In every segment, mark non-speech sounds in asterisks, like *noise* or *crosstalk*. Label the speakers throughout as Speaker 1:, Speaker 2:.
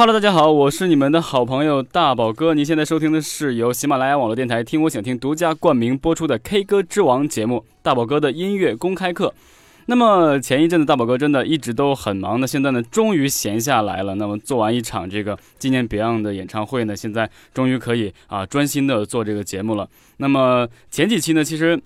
Speaker 1: Hello，大家好，我是你们的好朋友大宝哥。您现在收听的是由喜马拉雅网络电台听我想听独家冠名播出的 K 歌之王节目——大宝哥的音乐公开课。那么前一阵子大宝哥真的一直都很忙的，现在呢终于闲下来了。那么做完一场这个纪念 Beyond 的演唱会呢，现在终于可以啊专心的做这个节目了。那么前几期呢，其实。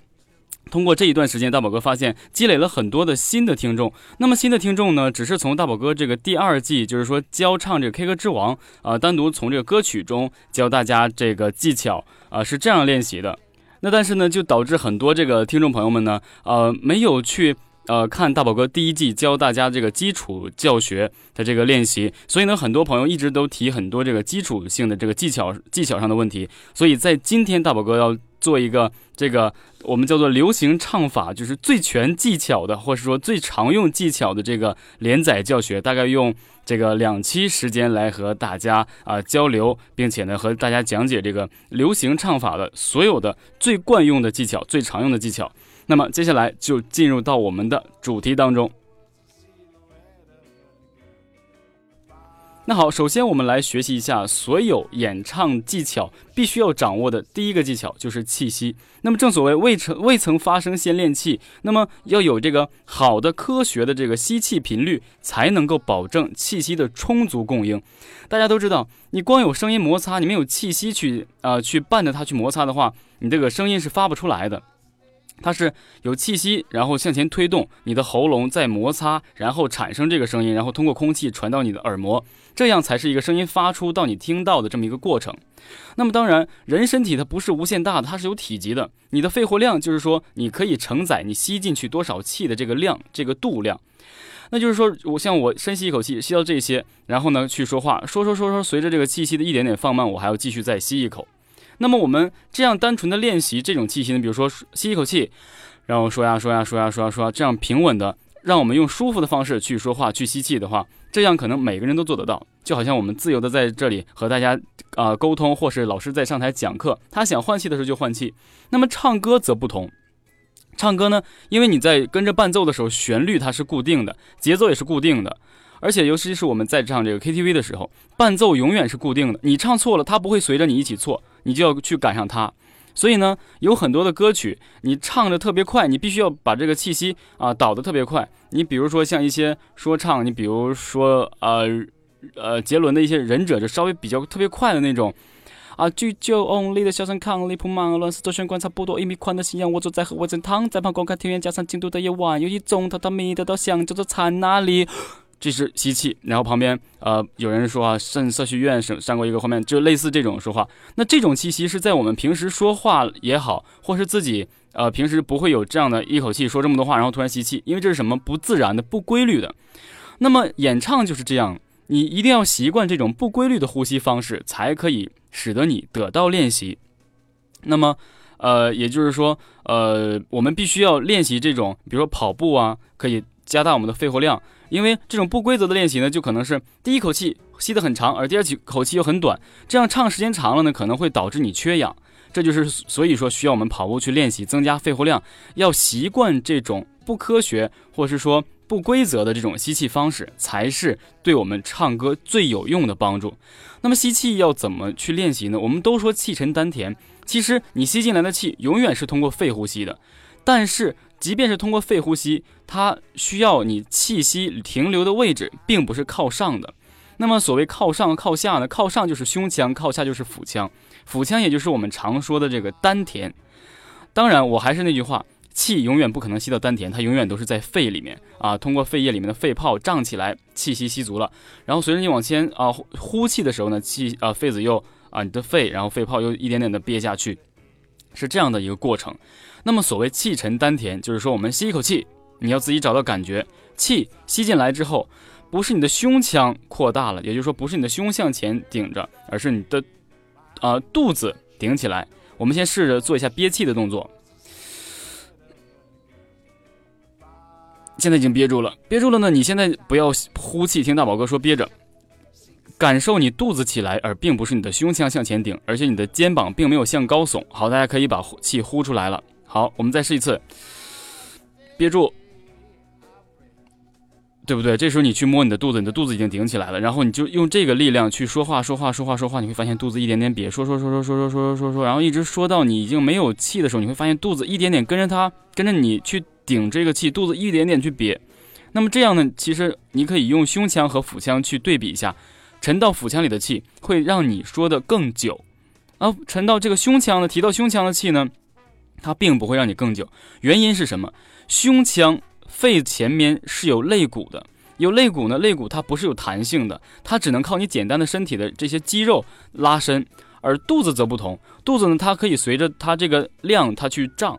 Speaker 1: 通过这一段时间，大宝哥发现积累了很多的新的听众。那么新的听众呢，只是从大宝哥这个第二季，就是说教唱这个 K 歌之王啊、单独从这个歌曲中教大家这个技巧啊、是这样练习的。那但是呢，就导致很多这个听众朋友们呢，呃，没有去呃看大宝哥第一季教大家这个基础教学的这个练习，所以呢，很多朋友一直都提很多这个基础性的这个技巧技巧上的问题。所以在今天，大宝哥要做一个这个我们叫做流行唱法，就是最全技巧的，或者说最常用技巧的这个连载教学，大概用这个两期时间来和大家啊、交流，并且呢和大家讲解这个流行唱法的所有的最惯用的技巧、最常用的技巧。那么接下来就进入到我们的主题当中。那好，首先我们来学习一下所有演唱技巧必须要掌握的第一个技巧就是气息。那么正所谓未曾未曾发声先练气，那么要有这个好的科学的这个吸气频率，才能够保证气息的充足供应。大家都知道，你光有声音摩擦，你没有气息去呃去伴着它去摩擦的话，你这个声音是发不出来的。它是有气息，然后向前推动你的喉咙，再摩擦，然后产生这个声音，然后通过空气传到你的耳膜，这样才是一个声音发出到你听到的这么一个过程。那么当然，人身体它不是无限大的，它是有体积的。你的肺活量就是说，你可以承载你吸进去多少气的这个量，这个度量。那就是说我像我深吸一口气，吸到这些，然后呢去说话，说说说说，随着这个气息的一点点放慢，我还要继续再吸一口。那么我们这样单纯的练习这种气息呢，比如说吸一口气，然后说呀说呀说呀说呀说，这样平稳的，让我们用舒服的方式去说话去吸气的话，这样可能每个人都做得到。就好像我们自由的在这里和大家啊、沟通，或是老师在上台讲课，他想换气的时候就换气。那么唱歌则不同，唱歌呢，因为你在跟着伴奏的时候，旋律它是固定的，节奏也是固定的。而且，尤其是我们在唱这个 KTV 的时候，伴奏永远是固定的。你唱错了，它不会随着你一起错，你就要去赶上它。所以呢，有很多的歌曲，你唱的特别快，你必须要把这个气息啊导得特别快。你比如说像一些说唱，你比如说呃呃杰伦的一些忍者，就稍微比较特别快的那种。啊，居酒屋里的小山康里铺满乱世周旋观差不多一米宽的夕阳，我坐在和我正躺在旁观看庭院，加上京都的夜晚，有一种榻榻米的稻香叫做禅那里。这是吸气，然后旁边呃有人说啊，肾色学院上上过一个画面，就类似这种说话。那这种气息是在我们平时说话也好，或是自己呃平时不会有这样的一口气说这么多话，然后突然吸气，因为这是什么不自然的、不规律的。那么演唱就是这样，你一定要习惯这种不规律的呼吸方式，才可以使得你得到练习。那么呃，也就是说呃，我们必须要练习这种，比如说跑步啊，可以加大我们的肺活量。因为这种不规则的练习呢，就可能是第一口气吸得很长，而第二口气又很短，这样唱时间长了呢，可能会导致你缺氧。这就是所以说需要我们跑步去练习，增加肺活量，要习惯这种不科学或是说不规则的这种吸气方式，才是对我们唱歌最有用的帮助。那么吸气要怎么去练习呢？我们都说气沉丹田，其实你吸进来的气永远是通过肺呼吸的，但是。即便是通过肺呼吸，它需要你气息停留的位置并不是靠上的。那么所谓靠上靠下呢？靠上就是胸腔，靠下就是腹腔。腹腔也就是我们常说的这个丹田。当然，我还是那句话，气永远不可能吸到丹田，它永远都是在肺里面啊。通过肺液里面的肺泡胀起来，气息吸足了，然后随着你往前啊呼气的时候呢，气啊肺子又啊你的肺，然后肺泡又一点点的憋下去。是这样的一个过程。那么所谓气沉丹田，就是说我们吸一口气，你要自己找到感觉，气吸进来之后，不是你的胸腔扩大了，也就是说不是你的胸向前顶着，而是你的啊肚子顶起来。我们先试着做一下憋气的动作。现在已经憋住了，憋住了呢。你现在不要呼气，听大宝哥说憋着，感受你肚子起来，而并不是你的胸腔向前顶，而且你的肩膀并没有向高耸。好，大家可以把气呼出来了。好，我们再试一次，憋住，对不对？这时候你去摸你的肚子，你的肚子已经顶起来了，然后你就用这个力量去说话，说话，说话，说话，你会发现肚子一点点瘪，说说说说说说说说说，然后一直说到你已经没有气的时候，你会发现肚子一点点跟着它，跟着你去。顶这个气，肚子一点点去瘪，那么这样呢？其实你可以用胸腔和腹腔去对比一下，沉到腹腔里的气会让你说的更久，啊沉到这个胸腔呢，提到胸腔的气呢，它并不会让你更久。原因是什么？胸腔肺前面是有肋骨的，有肋骨呢，肋骨它不是有弹性的，它只能靠你简单的身体的这些肌肉拉伸，而肚子则不同，肚子呢，它可以随着它这个量它去胀，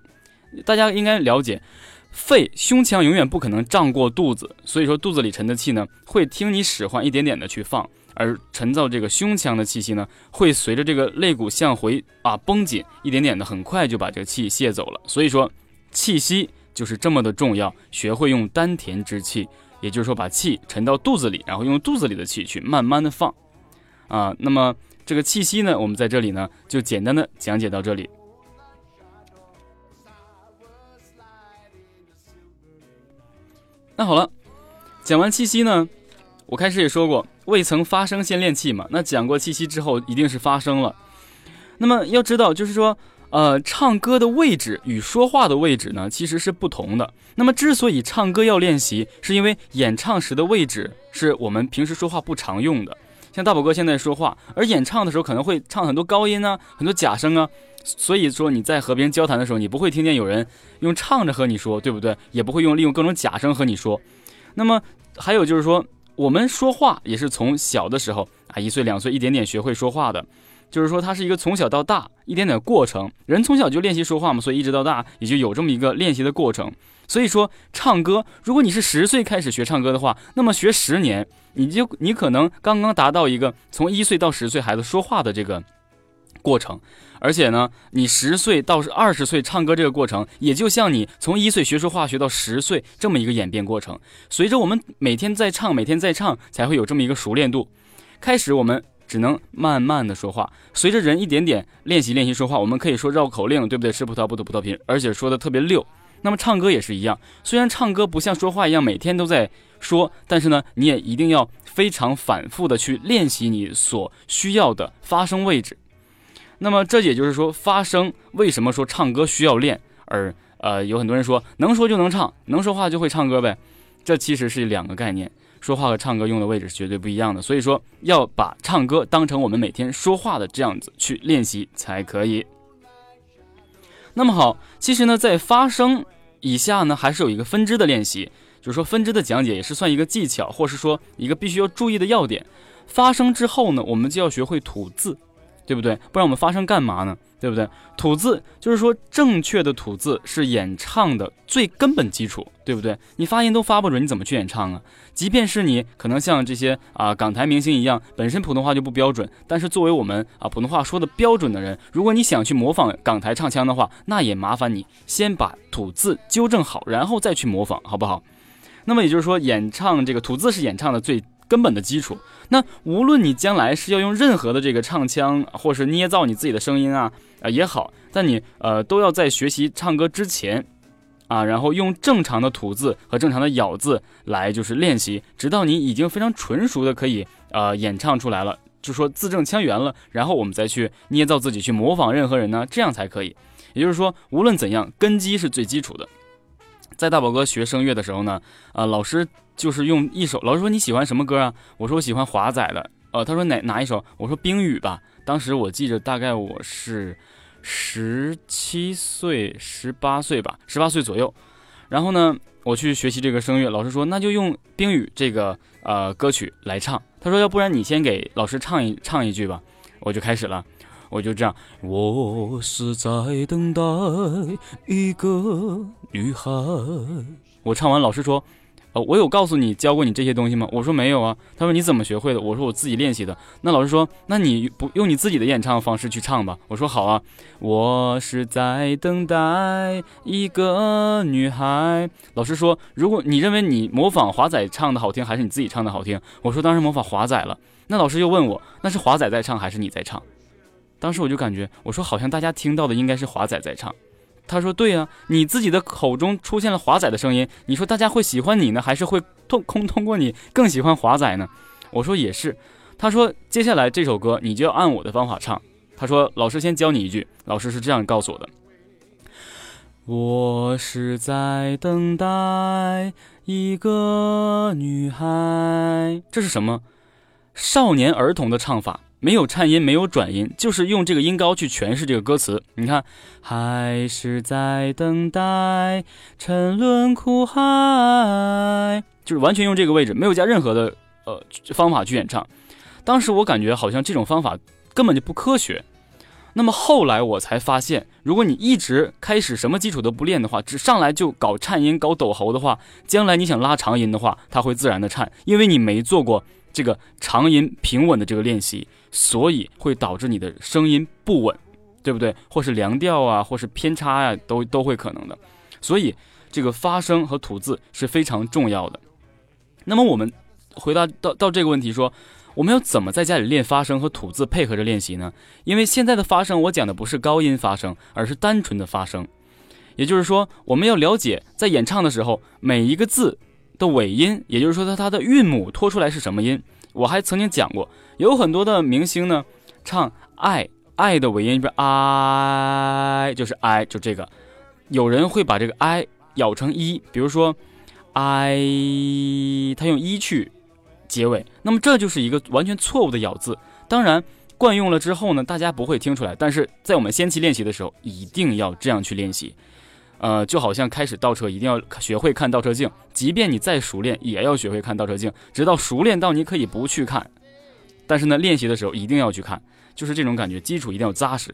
Speaker 1: 大家应该了解。肺、胸腔永远不可能胀过肚子，所以说肚子里沉的气呢，会听你使唤一点点的去放，而沉到这个胸腔的气息呢，会随着这个肋骨向回啊绷紧一点点的，很快就把这个气泄走了。所以说，气息就是这么的重要，学会用丹田之气，也就是说把气沉到肚子里，然后用肚子里的气去慢慢的放，啊，那么这个气息呢，我们在这里呢就简单的讲解到这里。那好了，讲完气息呢，我开始也说过，未曾发声先练气嘛。那讲过气息之后，一定是发声了。那么要知道，就是说，呃，唱歌的位置与说话的位置呢，其实是不同的。那么之所以唱歌要练习，是因为演唱时的位置是我们平时说话不常用的。像大宝哥现在说话，而演唱的时候可能会唱很多高音啊，很多假声啊。所以说你在和别人交谈的时候，你不会听见有人用唱着和你说，对不对？也不会用利用各种假声和你说。那么还有就是说，我们说话也是从小的时候啊，一岁两岁一点点学会说话的，就是说它是一个从小到大一点点过程。人从小就练习说话嘛，所以一直到大也就有这么一个练习的过程。所以说唱歌，如果你是十岁开始学唱歌的话，那么学十年，你就你可能刚刚达到一个从一岁到十岁孩子说话的这个过程。而且呢，你十岁到二十岁唱歌这个过程，也就像你从一岁学说话学到十岁这么一个演变过程。随着我们每天在唱，每天在唱，才会有这么一个熟练度。开始我们只能慢慢的说话，随着人一点点练习练习说话，我们可以说绕口令，对不对？吃葡萄不吐葡萄皮，而且说的特别溜。那么唱歌也是一样，虽然唱歌不像说话一样每天都在说，但是呢，你也一定要非常反复的去练习你所需要的发声位置。那么这也就是说，发声为什么说唱歌需要练？而呃，有很多人说能说就能唱，能说话就会唱歌呗，这其实是两个概念，说话和唱歌用的位置是绝对不一样的。所以说要把唱歌当成我们每天说话的这样子去练习才可以。那么好，其实呢，在发声以下呢，还是有一个分支的练习，就是说分支的讲解也是算一个技巧，或是说一个必须要注意的要点。发声之后呢，我们就要学会吐字。对不对？不然我们发声干嘛呢？对不对？吐字就是说，正确的吐字是演唱的最根本基础，对不对？你发音都发不准，你怎么去演唱啊？即便是你可能像这些啊港台明星一样，本身普通话就不标准，但是作为我们啊普通话说的标准的人，如果你想去模仿港台唱腔的话，那也麻烦你先把吐字纠正好，然后再去模仿，好不好？那么也就是说，演唱这个吐字是演唱的最。根本的基础。那无论你将来是要用任何的这个唱腔，或是捏造你自己的声音啊，啊也好，但你呃都要在学习唱歌之前，啊，然后用正常的吐字和正常的咬字来就是练习，直到你已经非常纯熟的可以呃演唱出来了，就说字正腔圆了，然后我们再去捏造自己去模仿任何人呢，这样才可以。也就是说，无论怎样，根基是最基础的。在大宝哥学声乐的时候呢，啊，老师。就是用一首，老师说你喜欢什么歌啊？我说我喜欢华仔的。呃，他说哪哪一首？我说冰雨吧。当时我记着，大概我是十七岁、十八岁吧，十八岁左右。然后呢，我去学习这个声乐，老师说那就用冰雨这个呃歌曲来唱。他说要不然你先给老师唱一唱一句吧。我就开始了。我就这样，我是在等待一个女孩。我唱完，老师说。呃，我有告诉你教过你这些东西吗？我说没有啊。他说你怎么学会的？我说我自己练习的。那老师说，那你不用你自己的演唱方式去唱吧？我说好啊。我是在等待一个女孩。老师说，如果你认为你模仿华仔唱的好听，还是你自己唱的好听？我说当然模仿华仔了。那老师又问我，那是华仔在唱还是你在唱？当时我就感觉，我说好像大家听到的应该是华仔在唱。他说：“对呀，你自己的口中出现了华仔的声音，你说大家会喜欢你呢，还是会通空通过你更喜欢华仔呢？”我说也是。他说：“接下来这首歌你就要按我的方法唱。”他说：“老师先教你一句。”老师是这样告诉我的：“我是在等待一个女孩。”这是什么？少年儿童的唱法。没有颤音，没有转音，就是用这个音高去诠释这个歌词。你看，还是在等待，沉沦苦海，就是完全用这个位置，没有加任何的呃方法去演唱。当时我感觉好像这种方法根本就不科学。那么后来我才发现，如果你一直开始什么基础都不练的话，只上来就搞颤音、搞抖喉的话，将来你想拉长音的话，它会自然的颤，因为你没做过这个长音平稳的这个练习。所以会导致你的声音不稳，对不对？或是凉调啊，或是偏差呀，都都会可能的。所以这个发声和吐字是非常重要的。那么我们回答到到这个问题，说我们要怎么在家里练发声和吐字配合着练习呢？因为现在的发声，我讲的不是高音发声，而是单纯的发声。也就是说，我们要了解在演唱的时候每一个字的尾音，也就是说它它的韵母拖出来是什么音。我还曾经讲过。有很多的明星呢，唱爱爱的尾音就是 i，就是 i，就这个。有人会把这个 i 咬成一，比如说 i，他用一去结尾，那么这就是一个完全错误的咬字。当然，惯用了之后呢，大家不会听出来。但是在我们先期练习的时候，一定要这样去练习。呃，就好像开始倒车，一定要学会看倒车镜。即便你再熟练，也要学会看倒车镜，直到熟练到你可以不去看。但是呢，练习的时候一定要去看，就是这种感觉，基础一定要扎实。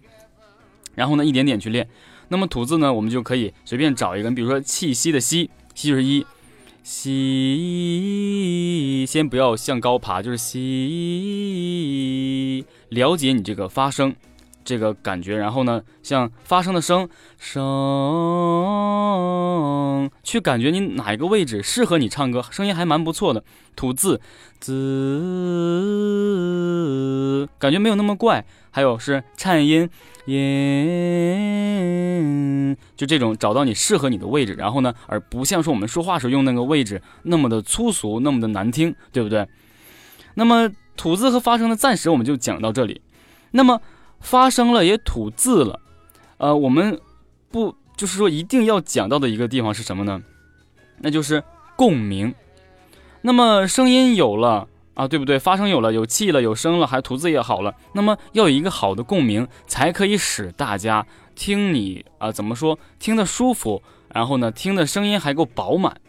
Speaker 1: 然后呢，一点点去练。那么吐字呢，我们就可以随便找一个，比如说气息的息，息就是一，吸，先不要向高爬，就是吸，了解你这个发声。这个感觉，然后呢，像发声的声声，去感觉你哪一个位置适合你唱歌，声音还蛮不错的。吐字字，感觉没有那么怪。还有是颤音音，就这种找到你适合你的位置，然后呢，而不像说我们说话时候用那个位置那么的粗俗，那么的难听，对不对？那么吐字和发声的暂时我们就讲到这里。那么。发生了也吐字了，呃，我们不就是说一定要讲到的一个地方是什么呢？那就是共鸣。那么声音有了啊，对不对？发声有了，有气了，有声了，还吐字也好了。那么要有一个好的共鸣，才可以使大家听你啊，怎么说？听得舒服，然后呢，听的声音还够饱满。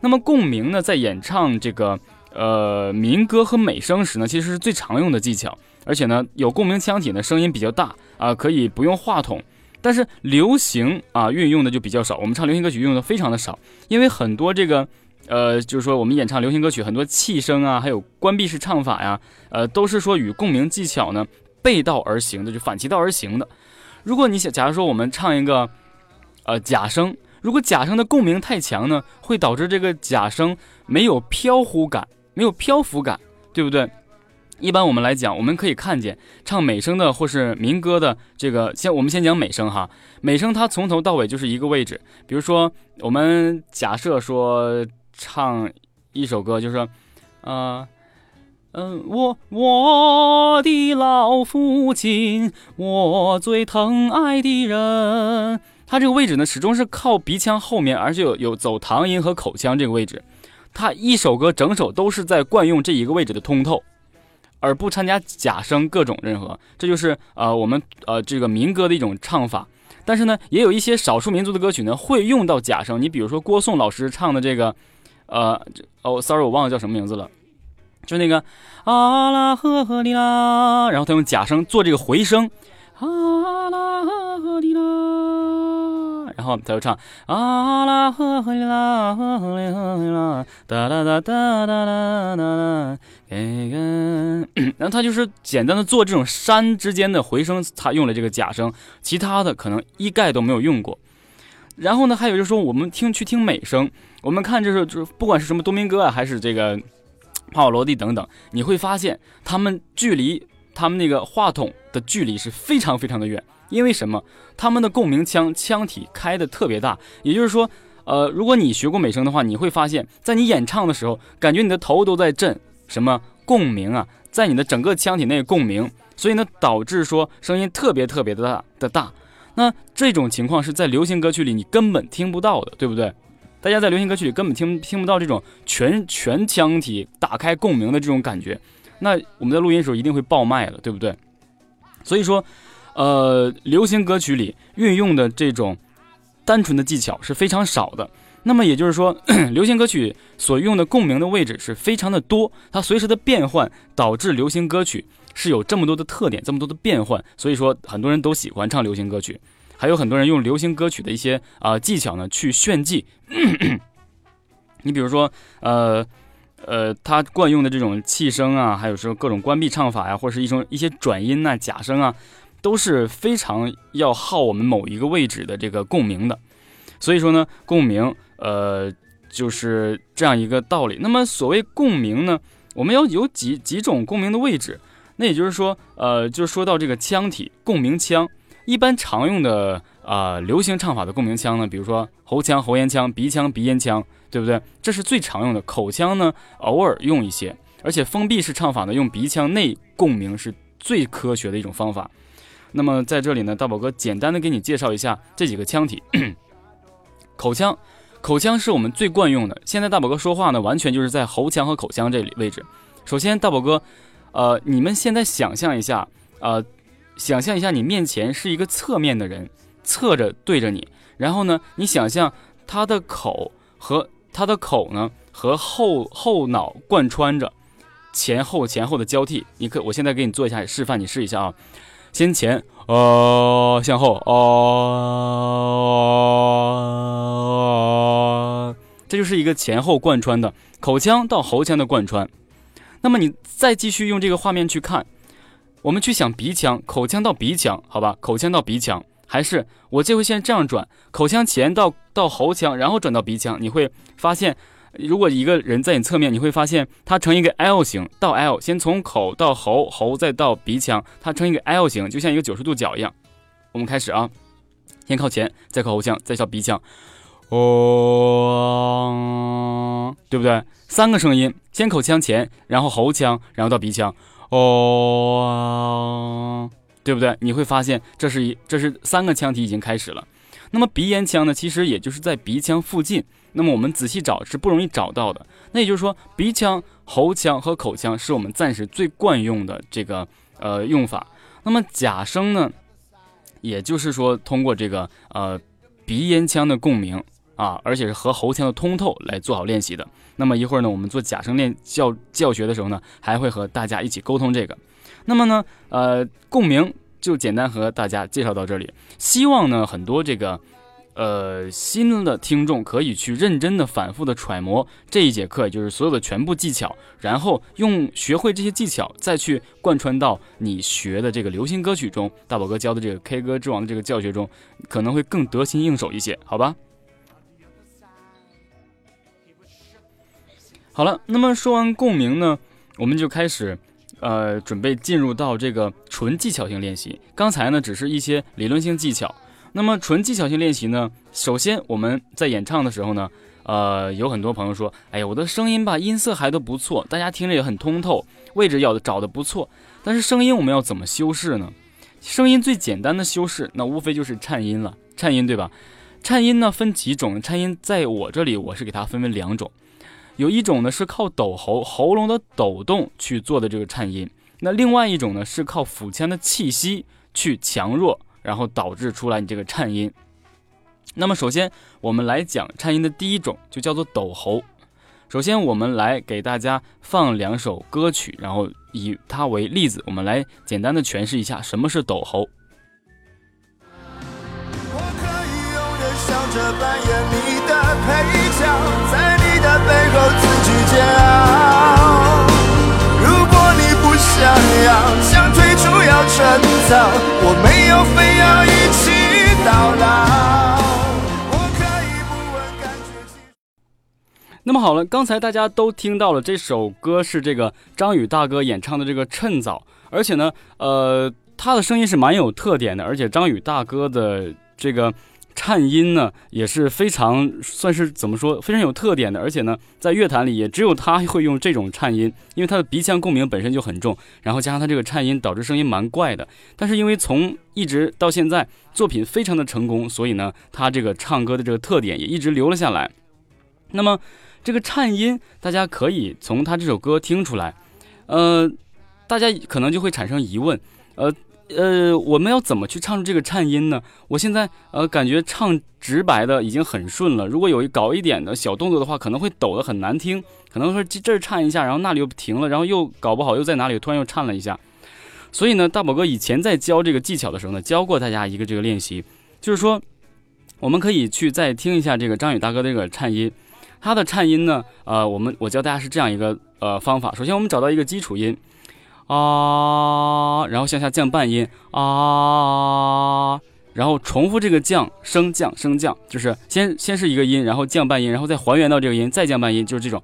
Speaker 1: 那么共鸣呢，在演唱这个呃民歌和美声时呢，其实是最常用的技巧。而且呢，有共鸣腔体呢，声音比较大啊，可以不用话筒。但是流行啊，运用的就比较少。我们唱流行歌曲运用的非常的少，因为很多这个，呃，就是说我们演唱流行歌曲，很多气声啊，还有关闭式唱法呀，呃，都是说与共鸣技巧呢背道而行的，就反其道而行的。如果你想，假如说我们唱一个，呃，假声，如果假声的共鸣太强呢，会导致这个假声没有飘忽感，没有漂浮感，对不对？一般我们来讲，我们可以看见唱美声的或是民歌的这个，先我们先讲美声哈。美声它从头到尾就是一个位置。比如说，我们假设说唱一首歌，就是说，呃，嗯，我我的老父亲，我最疼爱的人，它这个位置呢，始终是靠鼻腔后面，而且有有走唐音和口腔这个位置。它一首歌整首都是在惯用这一个位置的通透。而不参加假声各种任何，这就是呃我们呃这个民歌的一种唱法。但是呢，也有一些少数民族的歌曲呢会用到假声。你比如说郭颂老师唱的这个，呃哦，sorry，我忘了叫什么名字了，就那个啊啦呵呵哩啦，然后他用假声做这个回声，啊啦呵哩啦，然后他就唱，啊啦，呵呵啦，啊啦，呵呵啦，哒啦，哒哒哒哒哒哒，然后他就是简单的做这种山之间的回声，他用了这个假声，其他的可能一概都没有用过。然后呢，还有就是说我们听去听美声，我们看就是就是不管是什么多明哥啊，还是这个帕瓦罗蒂等等，你会发现他们距离他们那个话筒的距离是非常非常的远。因为什么？他们的共鸣腔腔体开的特别大，也就是说，呃，如果你学过美声的话，你会发现在你演唱的时候，感觉你的头都在震，什么共鸣啊，在你的整个腔体内共鸣，所以呢，导致说声音特别特别的大的大。那这种情况是在流行歌曲里你根本听不到的，对不对？大家在流行歌曲里根本听听不到这种全全腔体打开共鸣的这种感觉。那我们在录音的时候一定会爆麦了，对不对？所以说，呃，流行歌曲里运用的这种单纯的技巧 *clears throat* 是非常少的。那么也就是说，流行歌曲所用的共鸣的位置是非常的多，它随时的变换导致流行歌曲。是有这么多的特点，这么多的变换，所以说很多人都喜欢唱流行歌曲，还有很多人用流行歌曲的一些啊技巧呢去炫技。*clears throat* 你比如说，呃呃，他惯用的这种气声啊，还有说各种关闭唱法呀，或者是一种一些转音呐、假声啊，都是非常要耗我们某一个位置的这个共鸣的。所以说呢，共鸣，呃，就是这样一个道理。那么所谓共鸣呢，我们要有几几种共鸣的位置。那也就是说，呃，就说到这个腔体共鸣腔，一般常用的啊流行唱法的共鸣腔呢，比如说喉腔、喉咽腔、鼻腔、鼻咽腔，对不对？这是最常用的。口腔呢，偶尔用一些，而且封闭式唱法呢，用鼻腔内共鸣是最科学的一种方法。那么在这里呢，大宝哥简单的给你介绍一下这几个腔体。*clears throat* 口腔，口腔是我们最惯用的。现在大宝哥说话呢，完全就是在喉腔和口腔这里位置。首先，大宝哥。呃，你们现在想象一下，呃，想象一下，你面前是一个侧面的人，侧着对着你，然后呢，你想象他的口和他的口呢和后后脑贯穿着，前后前后的交替。你可，我现在给你做一下示范，你试一下啊，先前，呃，向后，哦，这就是一个前后贯穿的口腔到喉腔的贯穿。那么你再继续用这个画面去看，我们去想鼻腔、口腔到鼻腔，好吧？口腔到鼻腔，还是我这回先这样转，口腔前到到喉腔，然后转到鼻腔。你会发现，如果一个人在你侧面，你会发现它成一个 L 型，到 L，先从口到喉，喉再到鼻腔，它成一个 L 型，就像一个九十度角一样。我们开始啊，先靠前，再靠喉腔，再靠鼻腔。哦，对不对？三个声音，先口腔前，然后喉腔，然后到鼻腔。哦，对不对？你会发现这是一，这是三个腔体已经开始了。那么鼻咽腔呢？其实也就是在鼻腔附近。那么我们仔细找是不容易找到的。那也就是说，鼻腔、喉腔和口腔是我们暂时最惯用的这个呃用法。那么假声呢？也就是说，通过这个呃鼻咽腔的共鸣。啊，而且是和喉腔的通透来做好练习的。那么一会儿呢，我们做假声练教教学的时候呢，还会和大家一起沟通这个。那么呢，呃，共鸣就简单和大家介绍到这里。希望呢，很多这个呃新的听众可以去认真的、反复的揣摩这一节课，就是所有的全部技巧，然后用学会这些技巧，再去贯穿到你学的这个流行歌曲中。大宝哥教的这个 K 歌之王的这个教学中，可能会更得心应手一些，好吧？好了，那么说完共鸣呢，我们就开始，呃，准备进入到这个纯技巧性练习。刚才呢，只是一些理论性技巧。那么纯技巧性练习呢，首先我们在演唱的时候呢，呃，有很多朋友说，哎呀，我的声音吧，音色还都不错，大家听着也很通透，位置要找的不错。但是声音我们要怎么修饰呢？声音最简单的修饰，那无非就是颤音了，颤音对吧？颤音呢分几种？颤音在我这里，我是给它分为两种。有一种呢是靠抖喉喉咙的抖动去做的这个颤音，那另外一种呢是靠腹腔的气息去强弱，然后导致出来你这个颤音。那么首先我们来讲颤音的第一种，就叫做抖喉。首先我们来给大家放两首歌曲，然后以它为例子，我们来简单的诠释一下什么是抖喉。
Speaker 2: 我可以永远想着扮演你的配角，在你的背后自己煎熬。想要，想退出要趁早，我没有非要一起到老。我可以不问感觉。
Speaker 1: 那么好了，刚才大家都听到了，这首歌是这个张宇大哥演唱的这个《趁早》，而且呢，呃，他的声音是蛮有特点的，而且张宇大哥的这个颤音呢也是非常算是怎么说，非常有特点的，而且呢，在乐坛里也只有他会用这种颤音，因为他的鼻腔共鸣本身就很重，然后加上他这个颤音，导致声音蛮怪的。但是因为从一直到现在作品非常的成功，所以呢，他这个唱歌的这个特点也一直留了下来。那么。这个颤音，大家可以从他这首歌听出来，呃，大家可能就会产生疑问，呃呃，我们要怎么去唱出这个颤音呢？我现在呃感觉唱直白的已经很顺了，如果有一搞一点的小动作的话，可能会抖得很难听，可能会这儿颤一下，然后那里又停了，然后又搞不好又在哪里突然又颤了一下。所以呢，大宝哥以前在教这个技巧的时候呢，教过大家一个这个练习，就是说我们可以去再听一下这个张宇大哥这个颤音。他的颤音呢？呃，我们我教大家是这样一个呃方法。首先，我们找到一个基础音啊，然后向下降半音啊，然后重复这个降升降升降，就是先先是一个音，然后降半音，然后再还原到这个音，再降半音，就是这种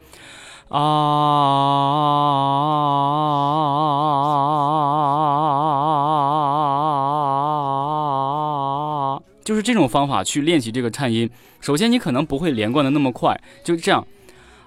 Speaker 1: 啊，就是这种方法去练习这个颤音。首先，你可能不会连贯的那么快，就这样，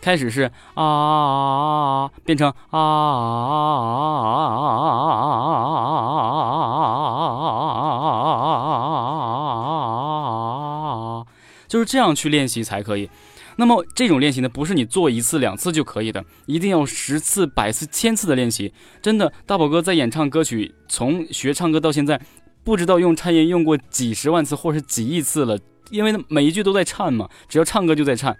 Speaker 1: 开始是啊，变成啊，就是这样去练习才可以。那么这种练习呢，不是你做一次两次就可以的，一定要十次、百次、千次的练习。真的，大宝哥在演唱歌曲，从学唱歌到现在，不知道用颤音用过几十万次或是几亿次了，因为每一句都在颤嘛，只要唱歌就在颤。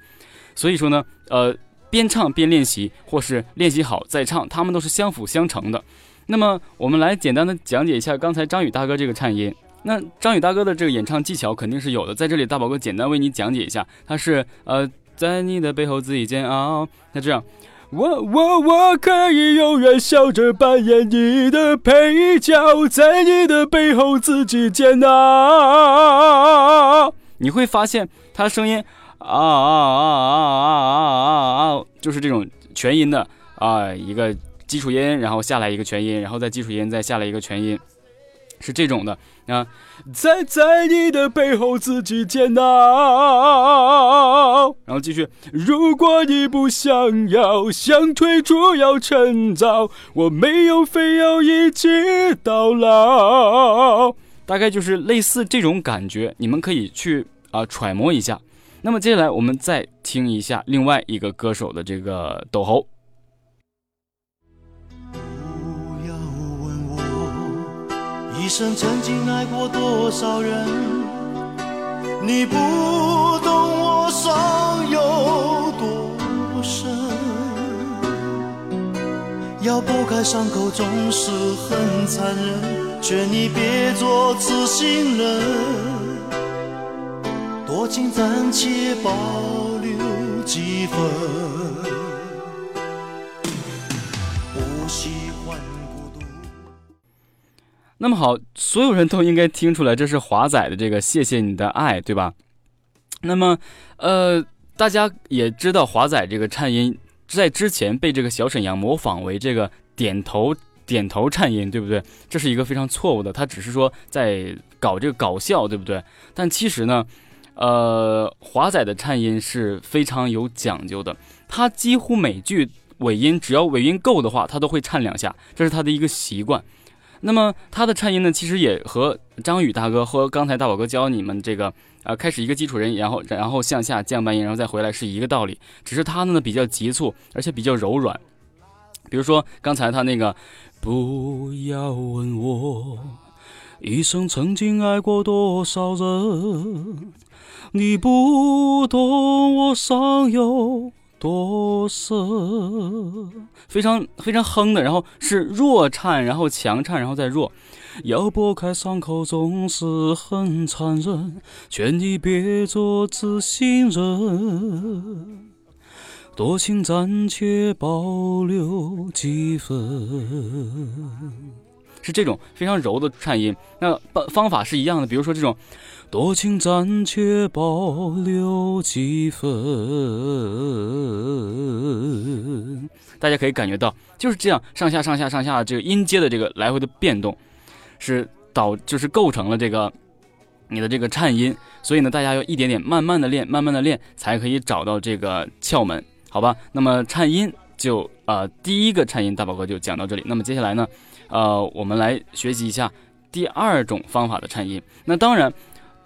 Speaker 1: 所以说呢，呃，边唱边练习，或是练习好再唱，他们都是相辅相成的。那么，我们来简单的讲解一下刚才张宇大哥这个颤音。那张宇大哥的这个演唱技巧肯定是有的，在这里大宝哥简单为你讲解一下，他是呃，在你的背后自己煎熬。那这样，我我我可以永远笑着扮演你的配角，在你的背后自己煎熬。你会发现他声音。啊啊啊啊啊啊啊啊！就是这种全音的啊，一个基础音，然后下来一个全音，然后再基础音再下来一个全音，是这种的啊。在在你的背后自己煎熬，然后继续。如果你不想要，想退出要趁早，我没有非要一起到老。大概就是类似这种感觉，你们可以去啊揣摩一下。那么接下来我们再听一下另外一个歌手的这个抖喉。
Speaker 2: 不要问我一生曾经爱过多少人，你不懂我伤有多深。要剥开伤口总是很残忍，劝你别做痴心人。多情暂且保留几分。
Speaker 1: 那么好，所有人都应该听出来，这是华仔的这个《谢谢你的爱》，对吧？那么，呃，大家也知道华仔这个颤音在之前被这个小沈阳模仿为这个点头点头颤音，对不对？这是一个非常错误的，他只是说在搞这个搞笑，对不对？但其实呢。呃，华仔的颤音是非常有讲究的，他几乎每句尾音只要尾音够的话，他都会颤两下，这是他的一个习惯。那么他的颤音呢，其实也和张宇大哥和刚才大宝哥教你们这个，呃，开始一个基础音，然后然后向下降半音，然后再回来是一个道理，只是他呢比较急促，而且比较柔软。比如说刚才他那个，不要问我一生曾经爱过多少人，你不懂我伤有多深，非常非常哼的，然后是弱颤，然后强颤，然后再弱。要拨开伤口总是很残忍，劝你别做知心人。多情暂且保留几分，是这种非常柔的颤音。那方方法是一样的，比如说这种，多情暂且保留几分，大家可以感觉到就是这样上下上下上下这个音阶的这个来回的变动，是导就是构成了这个你的这个颤音。所以呢，大家要一点点慢慢的练，慢慢的练，才可以找到这个窍门。好吧，那么颤音就呃第一个颤音大宝哥就讲到这里。那么接下来呢，呃，我们来学习一下第二种方法的颤音。那当然，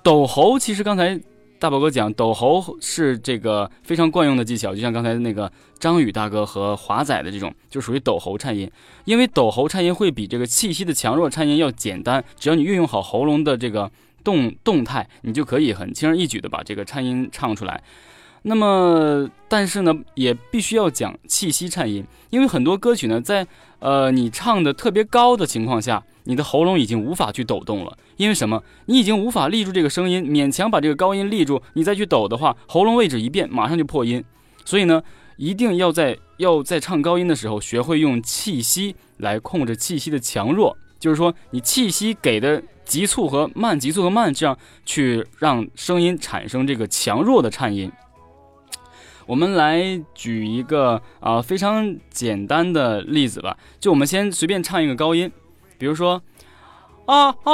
Speaker 1: 抖喉其实刚才大宝哥讲抖喉是这个非常惯用的技巧，就像刚才那个张宇大哥和华仔的这种，就属于抖喉颤音。因为抖喉颤音会比这个气息的强弱颤音要简单，只要你运用好喉咙的这个动动态，你就可以很轻而易举的把这个颤音唱出来。那么，但是呢，也必须要讲气息颤音，因为很多歌曲呢，在呃你唱的特别高的情况下，你的喉咙已经无法去抖动了。因为什么？你已经无法立住这个声音，勉强把这个高音立住，你再去抖的话，喉咙位置一变，马上就破音。所以呢，一定要在要在唱高音的时候，学会用气息来控制气息的强弱，就是说，你气息给的急促和慢，急促和慢，这样去让声音产生这个强弱的颤音。我们来举一个啊非常简单的例子吧，就我们先随便唱一个高音，比如说啊啊，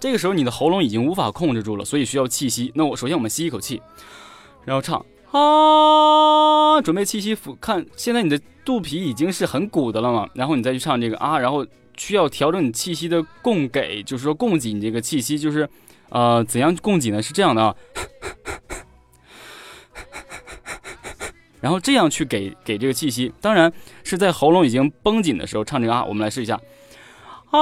Speaker 1: 这个时候你的喉咙已经无法控制住了，所以需要气息。那我首先我们吸一口气，然后唱啊，准备气息腹，看现在你的肚皮已经是很鼓的了嘛，然后你再去唱这个啊，然后需要调整你气息的供给，就是说供给你这个气息，就是呃怎样供给呢？是这样的啊。然后这样去给给这个气息，当然是在喉咙已经绷紧的时候唱这个啊。我们来试一下啊！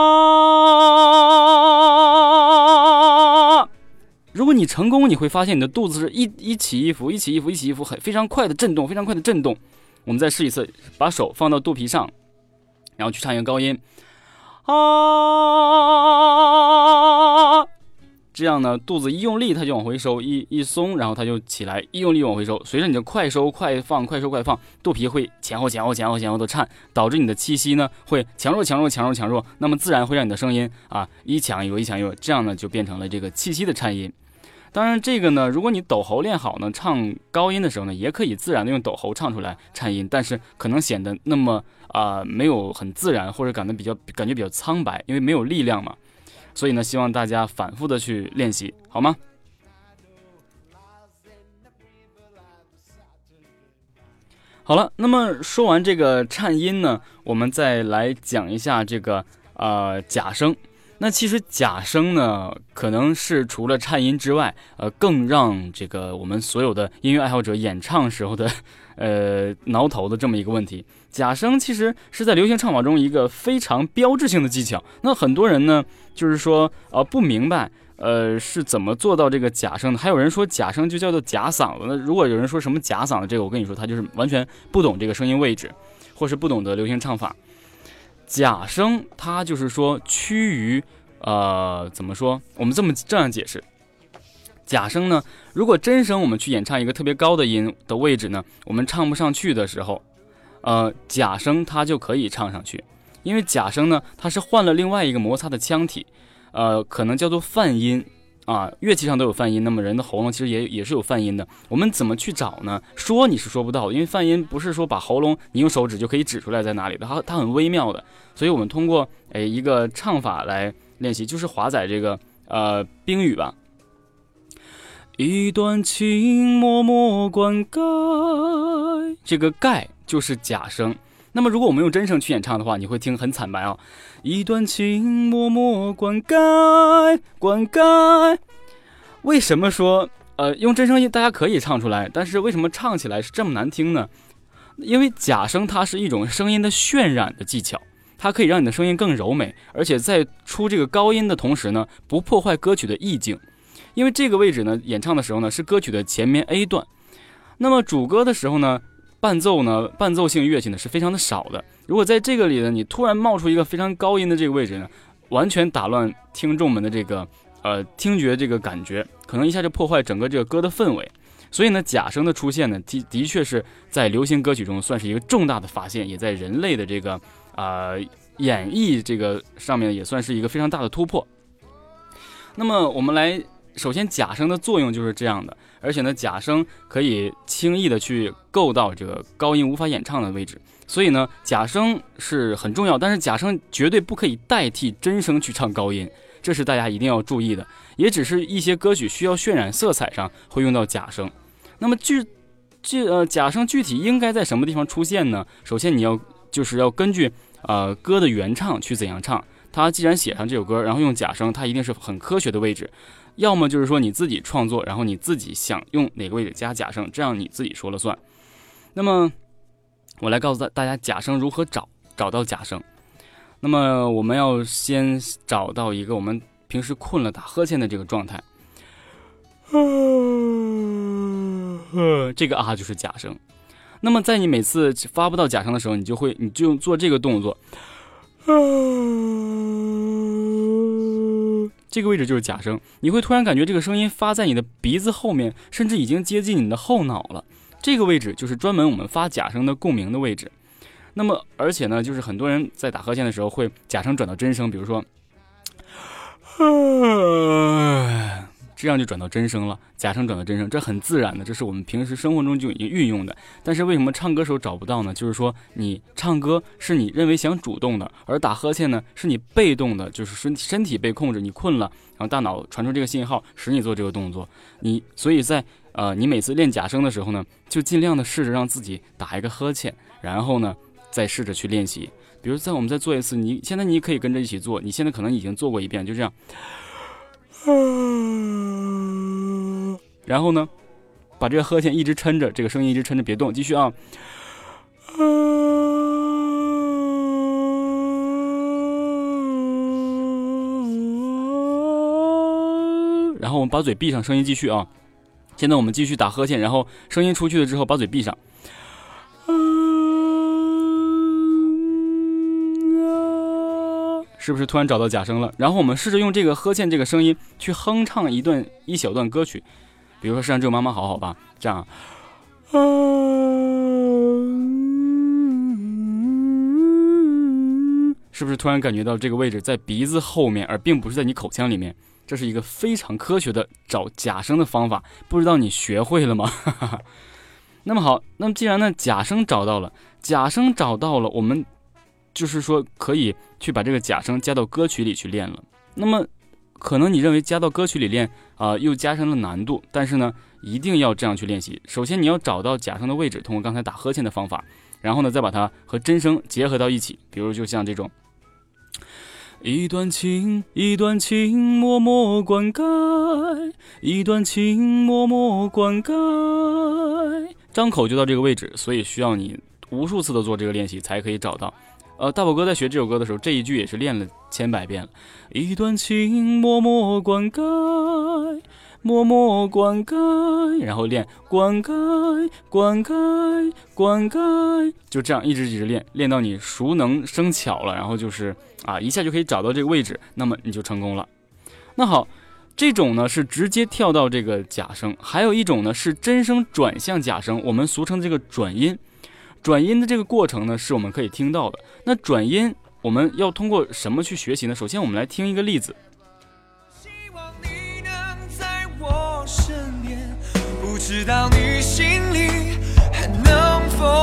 Speaker 1: 如果你成功，你会发现你的肚子是一一起一伏，一起一伏，一起一伏，很非常快的震动，非常快的震动。我们再试一次，把手放到肚皮上，然后去唱一个高音啊。这样呢，肚子一用力，它就往回收；一一松，然后它就起来；一用力往回收。随着你的快收快放，快收快放，肚皮会前后前后前后前后的颤，导致你的气息呢会强弱强弱强弱强弱，那么自然会让你的声音啊一强一弱一强一弱，这样呢就变成了这个气息的颤音。当然，这个呢，如果你抖喉练好呢，唱高音的时候呢，也可以自然的用抖喉唱出来颤音，但是可能显得那么啊没有很自然，或者感觉比较感觉比较苍白，因为没有力量嘛。所以呢，希望大家反复的去练习，好吗？好了，那么说完这个颤音呢，我们再来讲一下这个呃假声。那其实假声呢，可能是除了颤音之外，呃，更让这个我们所有的音乐爱好者演唱时候的呃挠头的这么一个问题。假声其实是在流行唱法中一个非常标志性的技巧。那很多人呢，就是说，呃，不明白，呃，是怎么做到这个假声的。还有人说假声就叫做假嗓子。那如果有人说什么假嗓子，这个我跟你说，他就是完全不懂这个声音位置，或是不懂得流行唱法。假声它就是说趋于，呃，怎么说？我们这么这样解释，假声呢，如果真声我们去演唱一个特别高的音的位置呢，我们唱不上去的时候。呃，假声它就可以唱上去，因为假声呢，它是换了另外一个摩擦的腔体，呃，可能叫做泛音啊。乐器上都有泛音，那么人的喉咙其实也也是有泛音的。我们怎么去找呢？说你是说不到，因为泛音不是说把喉咙你用手指就可以指出来在哪里的，它它很微妙的。所以我们通过诶一个唱法来练习，就是华仔这个呃冰雨吧。一段情默默灌溉，这个盖。就是假声。那么，如果我们用真声去演唱的话，你会听很惨白啊！一段情默默灌溉，灌溉。为什么说呃用真声音大家可以唱出来，但是为什么唱起来是这么难听呢？因为假声它是一种声音的渲染的技巧，它可以让你的声音更柔美，而且在出这个高音的同时呢，不破坏歌曲的意境。因为这个位置呢，演唱的时候呢是歌曲的前面 A 段，那么主歌的时候呢，伴奏呢，伴奏性乐器呢是非常的少的。如果在这个里呢，你突然冒出一个非常高音的这个位置呢，完全打乱听众们的这个呃听觉这个感觉，可能一下就破坏整个这个歌的氛围。所以呢，假声的出现呢，的的确是在流行歌曲中算是一个重大的发现，也在人类的这个啊演绎这个上面也算是一个非常大的突破。那么我们来。首先，假声的作用就是这样的，而且呢，假声可以轻易的去够到这个高音无法演唱的位置，所以呢，假声是很重要。但是，假声绝对不可以代替真声去唱高音，这是大家一定要注意的。也只是一些歌曲需要渲染色彩上会用到假声。那么，具具呃，假声具体应该在什么地方出现呢？首先，你要就是要根据呃歌的原唱去怎样唱。他既然写上这首歌，然后用假声，它一定是很科学的位置。要么就是说你自己创作，然后你自己想用哪个位置加假声，这样你自己说了算。那么我来告诉大大家假声如何找，找到假声。那么我们要先找到一个我们平时困了打呵欠的这个状态，这个啊就是假声。那么在你每次发不到假声的时候，你就会你就做这个动作。这个位置就是假声，你会突然感觉这个声音发在你的鼻子后面，甚至已经接近你的后脑了。这个位置就是专门我们发假声的共鸣的位置。那么，而且呢，就是很多人在打和弦的时候会假声转到真声，比如说。*sighs* 这样就转到真声了，假声转到真声，这很自然的，这是我们平时生活中就已经运用的。但是为什么唱歌时候找不到呢？就是说你唱歌是你认为想主动的，而打呵欠呢是你被动的，就是身身体被控制，你困了，然后大脑传出这个信号使你做这个动作。你所以在呃你每次练假声的时候呢，就尽量的试着让自己打一个呵欠，然后呢再试着去练习。比如在我们再做一次，你现在你可以跟着一起做，你现在可能已经做过一遍，就这样。然后呢，把这个呵欠一直撑着，这个声音一直撑着，别动，继续啊。然后我们把嘴闭上，声音继续啊。现在我们继续打呵欠，然后声音出去了之后，把嘴闭上。是不是突然找到假声了？然后我们试着用这个呵欠这个声音去哼唱一段一小段歌曲，比如说《上只有妈妈好好吧》这样。啊是不是突然感觉到这个位置在鼻子后面，而并不是在你口腔里面？这是一个非常科学的找假声的方法，不知道你学会了吗？*laughs* 那么好，那么既然呢假声找到了，假声找到了，我们。就是说，可以去把这个假声加到歌曲里去练了。那么，可能你认为加到歌曲里练啊，又加深了难度。但是呢，一定要这样去练习。首先，你要找到假声的位置，通过刚才打呵欠的方法，然后呢，再把它和真声结合到一起。比如，就像这种，一段情，一段情，默默灌溉；一段情，默默灌溉。张口就到这个位置，所以需要你无数次的做这个练习，才可以找到。呃，大宝哥在学这首歌的时候，这一句也是练了千百遍了。一段情，默默灌溉，默默灌溉，然后练灌溉，灌溉，灌溉，就这样一直一直练，练到你熟能生巧了，然后就是啊，一下就可以找到这个位置，那么你就成功了。那好，这种呢是直接跳到这个假声，还有一种呢是真声转向假声，我们俗称这个转音。转音的这个过程呢，是我们可以听到的。那转音我们要通过什么去学习呢？首先，我们来听一个例子。希望你能在我身边，不知道你心里还能否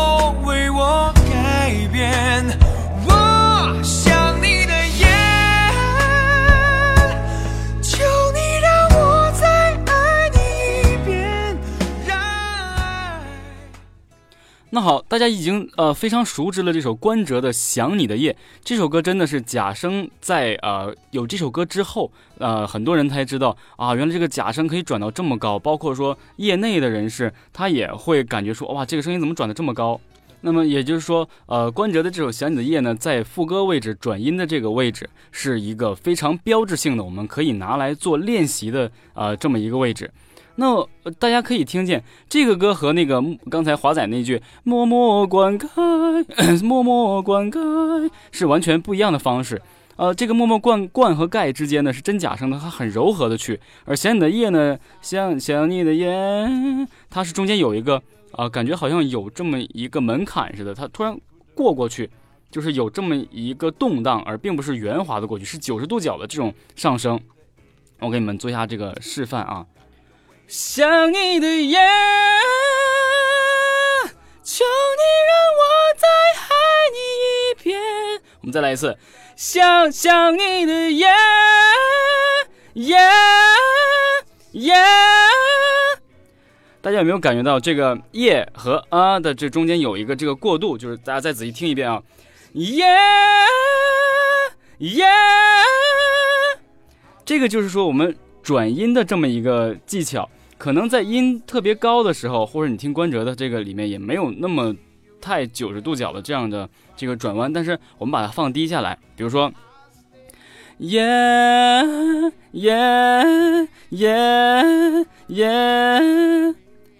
Speaker 1: 那好，大家已经呃非常熟知了这首关喆的《想你的夜》这首歌，真的是假声在呃有这首歌之后，呃很多人才知道啊，原来这个假声可以转到这么高，包括说业内的人士他也会感觉说哇，这个声音怎么转的这么高？那么也就是说，呃，关喆的这首《想你的夜》呢，在副歌位置转音的这个位置，是一个非常标志性的，我们可以拿来做练习的啊这么一个位置。那大家可以听见这个歌和那个刚才华仔那句“默默灌溉，*clears throat* 默默灌溉”是完全不一样的方式。呃，这个默默灌灌和盖之间呢是真假声的，它很柔和的去。而想你的夜呢，想想你的夜，它是中间有一个啊，感觉好像有这么一个门槛似的，它突然过过去，就是有这么一个动荡，而并不是圆滑的过去，是九十度角的这种上升。我给你们做一下这个示范啊，想你的夜，求你让我再爱你一遍。我们再来一次。想想你的夜，夜夜，大家有没有感觉到这个夜和啊的这中间有一个这个过渡？就是大家再仔细听一遍啊，夜夜，这个就是说我们转音的这么一个技巧，可能在音特别高的时候，或者你听关喆的这个里面也没有那么。太九十度角的这样的这个转弯，但是我们把它放低下来，比如说，耶耶耶耶，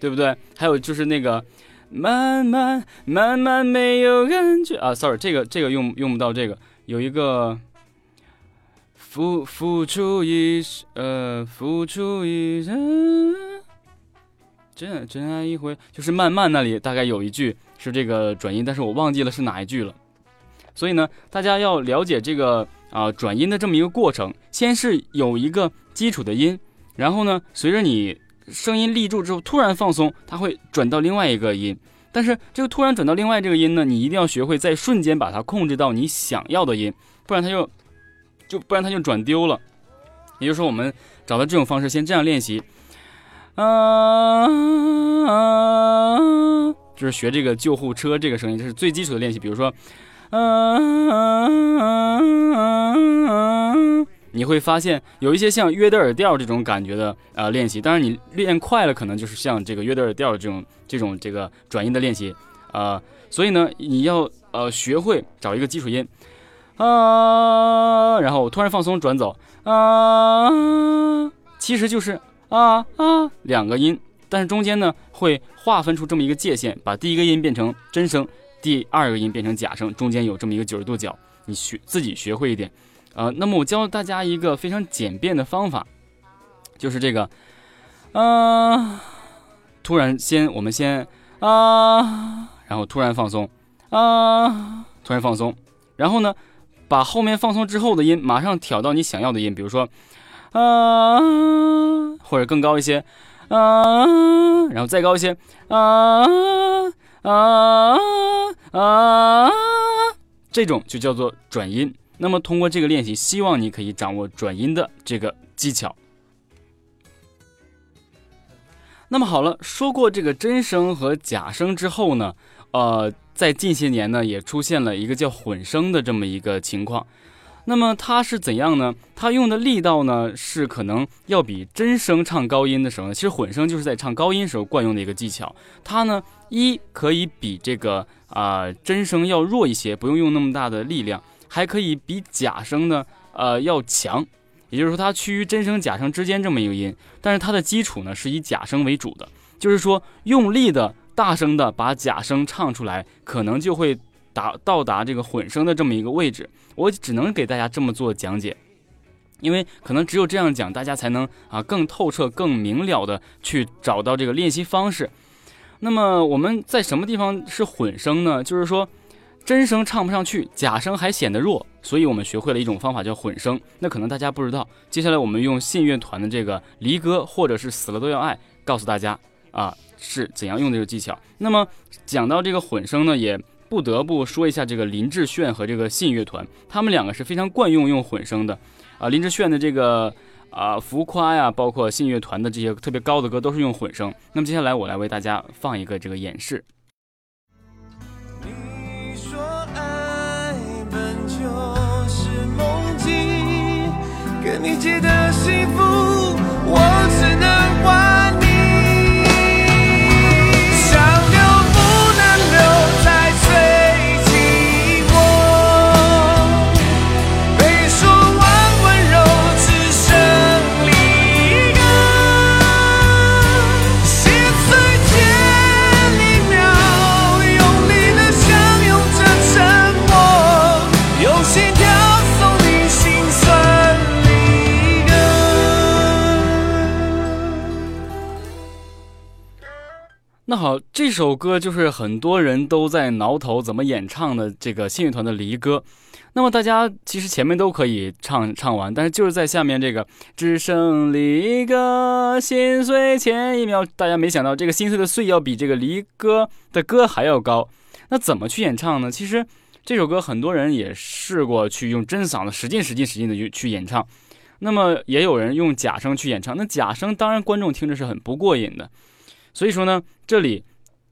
Speaker 1: 对不对？还有就是那个慢慢慢慢没有感觉啊，sorry，这个这个用用不到这个，有一个付付出一呃付出一生。真真爱一回，就是慢慢那里大概有一句是这个转音，但是我忘记了是哪一句了。所以呢，大家要了解这个啊转音的这么一个过程，先是有一个基础的音，然后呢，随着你声音立住之后突然放松，它会转到另外一个音。但是这个突然转到另外这个音呢，你一定要学会在瞬间把它控制到你想要的音，不然它就就不然它就转丢了。也就是说，我们找到这种方式，先这样练习。啊，就是学这个救护车这个声音，这是最基础的练习。比如说，嗯，你会发现有一些像约德尔调这种感觉的啊练习。当然，你练快了，可能就是像这个约德尔调这种这种这个转音的练习啊。所以呢，你要呃学会找一个基础音啊，然后我突然放松转走啊，其实就是。啊啊，两个音，但是中间呢会划分出这么一个界限，把第一个音变成真声，第二个音变成假声，中间有这么一个九十度角，你学自己学会一点，呃，那么我教大家一个非常简便的方法，就是这个，啊，突然先我们先啊，然后突然放松，啊，突然放松，然后呢，把后面放松之后的音马上挑到你想要的音，比如说。啊，或者更高一些，啊，然后再高一些，啊啊啊，这种就叫做转音。那么通过这个练习，希望你可以掌握转音的这个技巧。那么好了，说过这个真声和假声之后呢，呃，在近些年呢，也出现了一个叫混声的这么一个情况。那么它是怎样呢？它用的力道呢，是可能要比真声唱高音的时候呢，其实混声就是在唱高音时候惯用的一个技巧。它呢，一可以比这个啊真声要弱一些，不用用那么大的力量，还可以比假声呢呃要强。也就是说，它趋于真声假声之间这么一个音，但是它的基础呢是以假声为主的，就是说用力的大声的把假声唱出来，可能就会。达到达这个混声的这么一个位置，我只能给大家这么做讲解，因为可能只有这样讲，大家才能啊更透彻、更明了的去找到这个练习方式。那么我们在什么地方是混声呢？就是说真声唱不上去，假声还显得弱，所以我们学会了一种方法叫混声。那可能大家不知道，接下来我们用信乐团的这个离歌或者是死了都要爱，告诉大家啊是怎样用这个技巧。那么讲到这个混声呢，也。不得不说一下这个林志炫和这个信乐团，他们两个是非常惯用用混声的，啊，林志炫的这个啊浮夸呀，包括信乐团的这些特别高的歌都是用混声。那么接下来我来为大家放一个这个演示。你说爱本就是梦境，跟你借的幸福，我只能还好，这首歌就是很多人都在挠头怎么演唱的这个信乐团的离歌。那么大家其实前面都可以唱唱完，但是就是在下面这个只剩离歌心碎前一秒，大家没想到这个心碎的碎要比这个离歌的歌还要高。那怎么去演唱呢？其实这首歌很多人也试过去用真嗓子使劲使劲使劲的去去演唱，那么也有人用假声去演唱。那假声当然观众听着是很不过瘾的。所以说呢，这里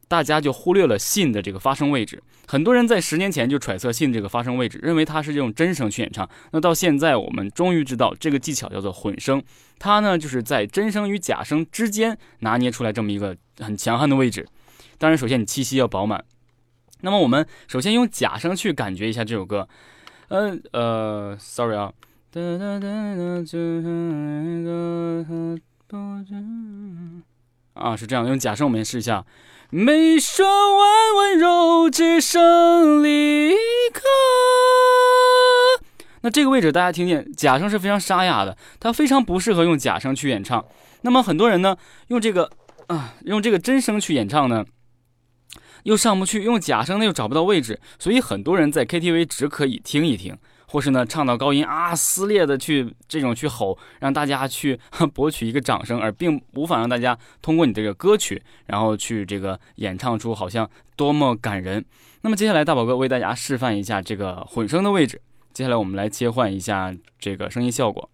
Speaker 1: 大家就忽略了信的这个发声位置。很多人在十年前就揣测信这个发声位置，认为他是用真声去演唱。那到现在，我们终于知道这个技巧叫做混声，它呢就是在真声与假声之间拿捏出来这么一个很强悍的位置。当然，首先你气息要饱满。那么我们首先用假声去感觉一下这首歌。呃呃，sorry 啊。啊，是这样，用假声我们试一下。没说完温柔，只剩离歌。那这个位置大家听见，假声是非常沙哑的，它非常不适合用假声去演唱。那么很多人呢，用这个啊，用这个真声去演唱呢，又上不去；用假声呢，又找不到位置。所以很多人在 KTV 只可以听一听。或是呢，唱到高音啊，撕裂的去这种去吼，让大家去 *laughs* 博取一个掌声，而并无法让大家通过你这个歌曲，然后去这个演唱出好像多么感人。那么接下来大宝哥为大家示范一下这个混声的位置。接下来我们来切换一下这个声音效果。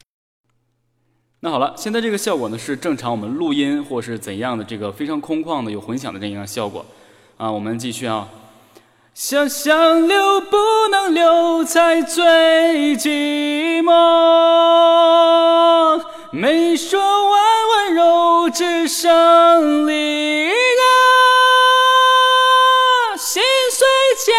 Speaker 1: 那好了，现在这个效果呢是正常我们录音或是怎样的这个非常空旷的有混响的这样一个效果啊。我们继续啊。想想留不能留，才最寂寞。没说完温柔，只剩离歌。心碎前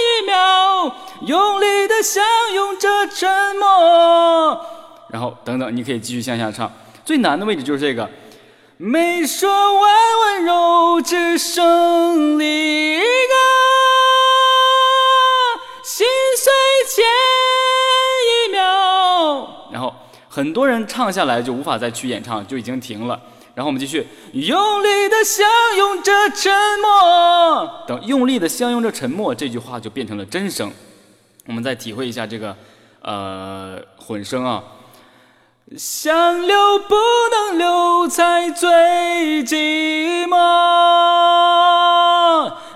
Speaker 1: 一秒，用力的相拥着沉默。然后等等，你可以继续向下唱。最难的位置就是这个。没说完温柔，只剩离歌。心碎前一秒，然后很多人唱下来就无法再去演唱，就已经停了。然后我们继续，用力的相拥着沉默。等用力的相拥着沉默这句话就变成了真声。我们再体会一下这个呃混声啊。想留不能留，才最寂寞。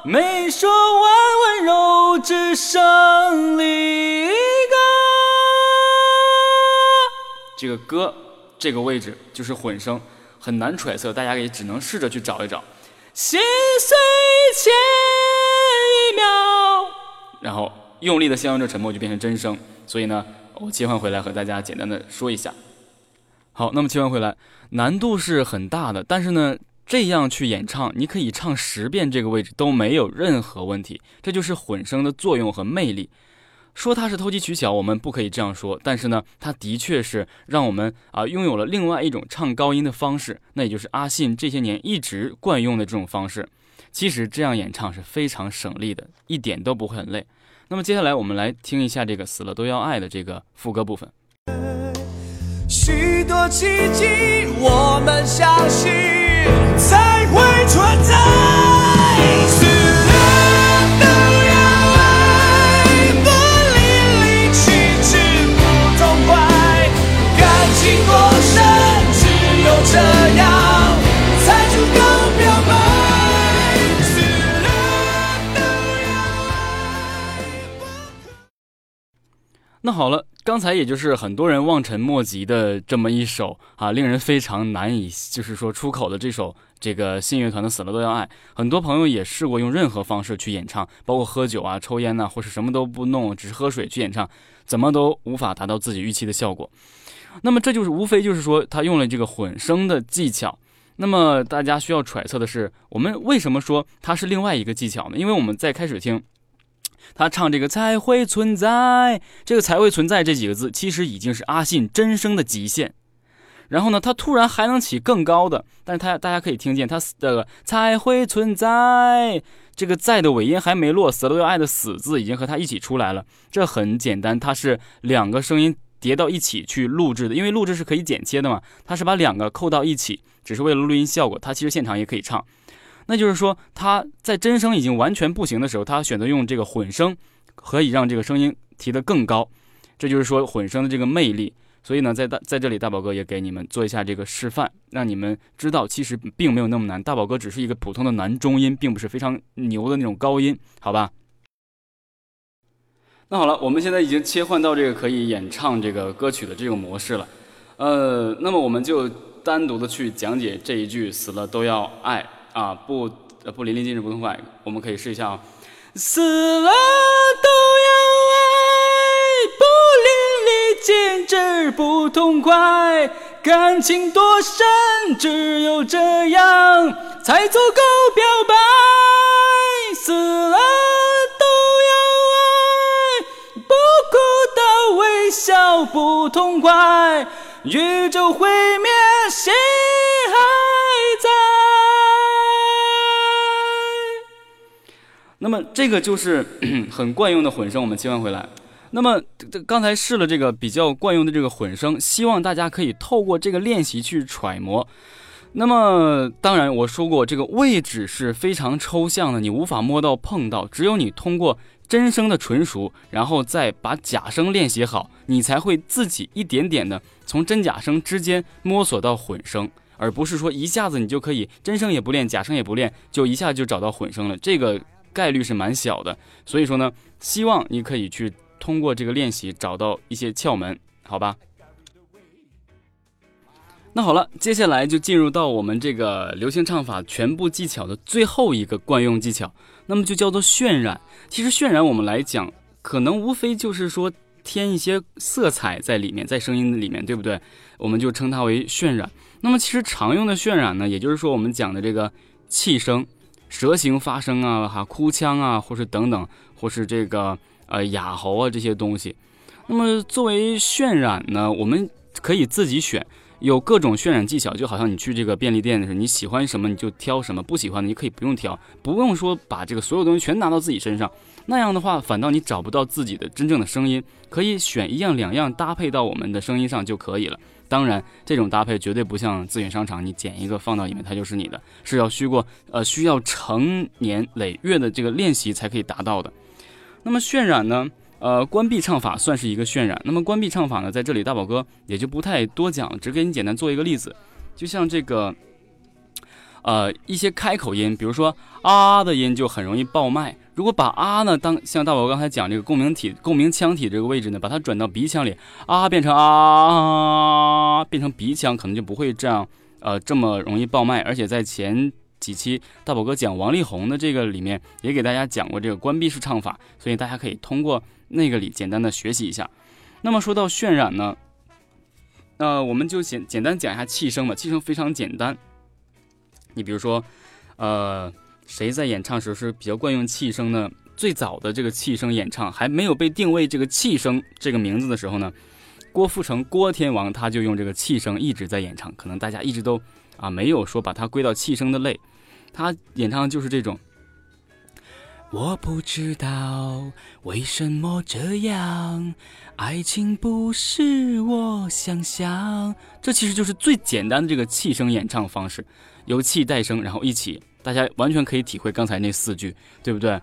Speaker 1: 没说完温柔，只剩离歌。这个歌这个位置就是混声，很难揣测，大家也只能试着去找一找。心碎前一秒，然后用力的相拥着沉默，就变成真声。所以呢，我切换回来和大家简单的说一下。好，那么切换回来，难度是很大的，但是呢，这样去演唱，你可以唱十遍这个位置都没有任何问题，这就是混声的作用和魅力。说它是投机取巧，我们不可以这样说，但是呢，它的确是让我们啊拥有了另外一种唱高音的方式，那也就是阿信这些年一直惯用的这种方式。其实这样演唱是非常省力的，一点都不会很累。那么接下来我们来听一下这个死了都要爱的这个副歌部分。
Speaker 2: 许多奇迹我们相信才会存在死了都要爱不淋漓尽致不痛快感情多深只有这样才足够表白死了都要爱不可
Speaker 1: 那好了刚才也就是很多人望尘莫及的这么一首啊，令人非常难以就是说出口的这首这个信乐团的《死了都要爱》。很多朋友也试过用任何方式去演唱，包括喝酒啊、抽烟呐，或是什么都不弄，只是喝水去演唱，怎么都无法达到自己预期的效果。那么这就是无非就是说他用了这个混声的技巧。那么大家需要揣测的是，我们为什么说它是另外一个技巧呢？因为我们在开始听。他唱这个才会存在，这个才会存在这几个字，其实已经是阿信真声的极限。然后呢，他突然还能起更高的，但是他大家可以听见他的才会存在这个在的尾音还没落，死了都要爱的死字已经和他一起出来了。这很简单，他是两个声音叠到一起去录制的，因为录制是可以剪切的嘛，他是把两个扣到一起，只是为了录音效果。他其实现场也可以唱。那就是说他在真声已经完全不行的时候，他选择用这个混声，可以让这个声音提得更高。这就是说混声的这个魅力。所以呢，在大在这里，大宝哥也给你们做一下这个示范，让你们知道其实并没有那么难。大宝哥只是一个普通的男中音，并不是非常牛的那种高音，好吧？那好了，我们现在已经切换到这个可以演唱这个歌曲的这种模式了。呃，那么我们就单独的去讲解这一句“死了都要爱”啊，不不淋漓尽致不痛快。我们可以试一下啊，死了都要爱，不淋漓尽致不痛快，感情多深，只有这样才足够表白。死了都要爱，不哭到微笑不痛快，宇宙毁灭谁还那么这个就是 *clears throat* 很惯用的混声，我们切换回来。那么这刚才试了这个比较惯用的这个混声，希望大家可以透过这个练习去揣摩。那么当然我说过，这个位置是非常抽象的，你无法摸到碰到，只有你通过真声的纯熟，然后再把假声练习好，你才会自己一点点的从真假声之间摸索到混声，而不是说一下子你就可以真声也不练，假声也不练，就一下就找到混声了。这个概率是蛮小的。所以说呢，希望你可以去。通过这个练习找到一些窍门，好吧？那好了，接下来就进入到我们这个流行唱法全部技巧的最后一个惯用技巧，那么就叫做渲染。其实渲染我们来讲，可能无非就是说添一些色彩在里面，在声音里面，对不对？我们就称它为渲染。那么其实常用的渲染呢，也就是说我们讲的这个气声、蛇形发声啊、哈哭腔啊，或是等等，或是这个。呃，哑喉啊这些东西，那么作为渲染呢，我们可以自己选，有各种渲染技巧，就好像你去这个便利店的时候，你喜欢什么你就挑什么，不喜欢的你可以不用挑，不用说把这个所有东西全拿到自己身上，那样的话反倒你找不到自己的真正的声音，可以选一样两样搭配到我们的声音上就可以了。当然，这种搭配绝对不像自选商场，你剪一个放到里面它就是你的，是要需过呃需要成年累月的这个练习才可以达到的。那么渲染呢？呃，关闭唱法算是一个渲染。那么关闭唱法呢，在这里大宝哥也就不太多讲，只给你简单做一个例子。就像这个，呃，一些开口音，比如说啊的音就很容易爆麦。如果把啊呢当像大宝刚才讲这个共鸣体、共鸣腔体这个位置呢，把它转到鼻腔里，啊变成啊，变成鼻腔，可能就不会这样，呃，这么容易爆麦。而且在前。几期大宝哥讲王力宏的这个里面，也给大家讲过这个关闭式唱法，所以大家可以通过那个里简单的学习一下。那么说到渲染呢，那我们就简简单讲一下气声吧。气声非常简单，你比如说，呃，谁在演唱时是比较惯用气声呢？最早的这个气声演唱还没有被定位这个气声这个名字的时候呢，郭富城郭天王他就用这个气声一直在演唱，可能大家一直都啊没有说把它归到气声的类。他演唱的就是这种。我不知道为什么这样，爱情不是我想象。这其实就是最简单的这个气声演唱方式，由气带声，然后一起，大家完全可以体会刚才那四句，对不对？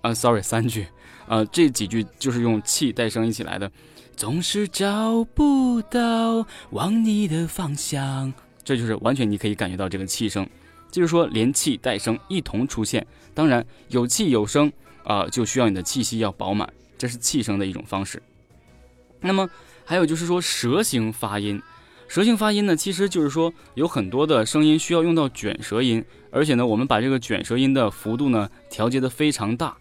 Speaker 1: 啊，sorry，三句，呃，这几句就是用气带声一起来的。总是找不到往你的方向，这就是完全你可以感觉到这个气声。就是说，连气带声一同出现。当然，有气有声啊，就需要你的气息要饱满，这是气声的一种方式。那么，还有就是说，舌形发音。舌形发音呢，其实就是说，有很多的声音需要用到卷舌音，而且呢，我们把这个卷舌音的幅度呢调节的非常大。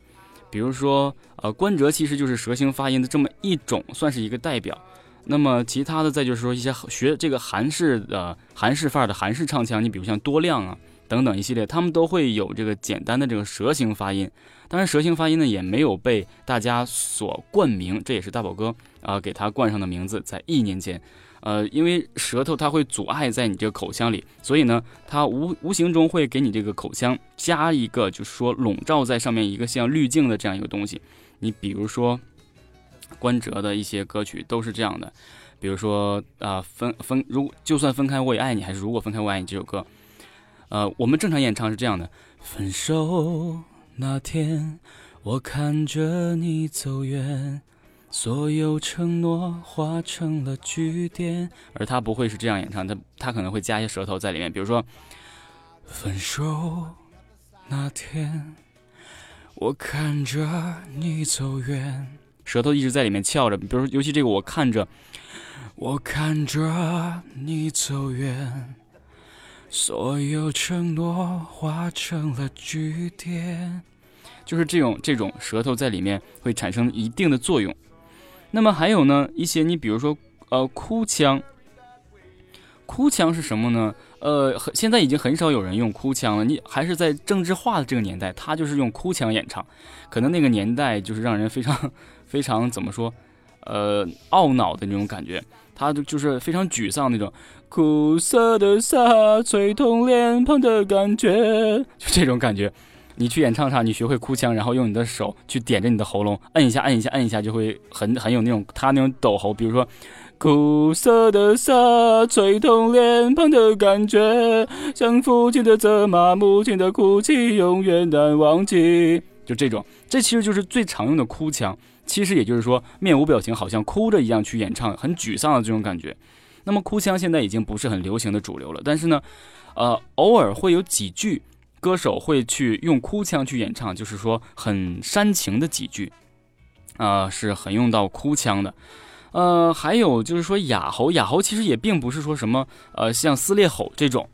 Speaker 1: 比如说，呃，关喆其实就是舌形发音的这么一种，算是一个代表。那么其他的，再就是说一些学这个韩式的韩式范儿的韩式唱腔，你比如像多亮啊。等等一系列，他们都会有这个简单的这个舌形发音。当然，舌形发音呢也没有被大家所冠名，这也是大宝哥啊给他冠上的名字。在一年前，呃，因为舌头它会阻碍在你这个口腔里，所以呢，它无无形中会给你这个口腔加一个，就是说笼罩在上面一个像滤镜的这样一个东西。你比如说，关喆的一些歌曲都是这样的，比如说啊分分，如就算分开我也爱你，还是如果分开我爱你这首歌。呃，我们正常演唱是这样的：分手那天，我看着你走远，所有承诺化成了句点。而他不会是这样演唱，他他可能会加一些舌头在里面，比如说，分手那天，我看着你走远，舌头一直在里面翘着。比如，尤其这个，我看着，我看着你走远。所有承诺化成了句点，就是这种这种舌头在里面会产生一定的作用。那么还有呢，一些你比如说呃哭腔，哭腔是什么呢？呃，现在已经很少有人用哭腔了。你还是在政治化的这个年代，他就是用哭腔演唱，可能那个年代就是让人非常 *laughs* 非常怎么说，呃懊恼的那种感觉，他就就是非常沮丧那种。苦涩的沙，吹痛脸庞的感觉，就这种感觉。你去演唱唱，你学会哭腔，然后用你的手去点着你的喉咙，摁一下，摁一下，摁一下，就会很很有那种他那种抖喉。比如说，苦涩的沙，吹痛脸庞的感觉，像父亲的责骂，母亲的哭泣，永远难忘记。就这种，这其实就是最常用的哭腔。其实也就是说，面无表情，好像哭着一样去演唱，很沮丧的这种感觉。那么哭腔现在已经不是很流行的主流了，但是呢，呃，偶尔会有几句歌手会去用哭腔去演唱，就是说很煽情的几句，啊，是很用到哭腔的。呃，还有就是说哑喉，哑喉其实也并不是说什么呃像撕裂吼这种，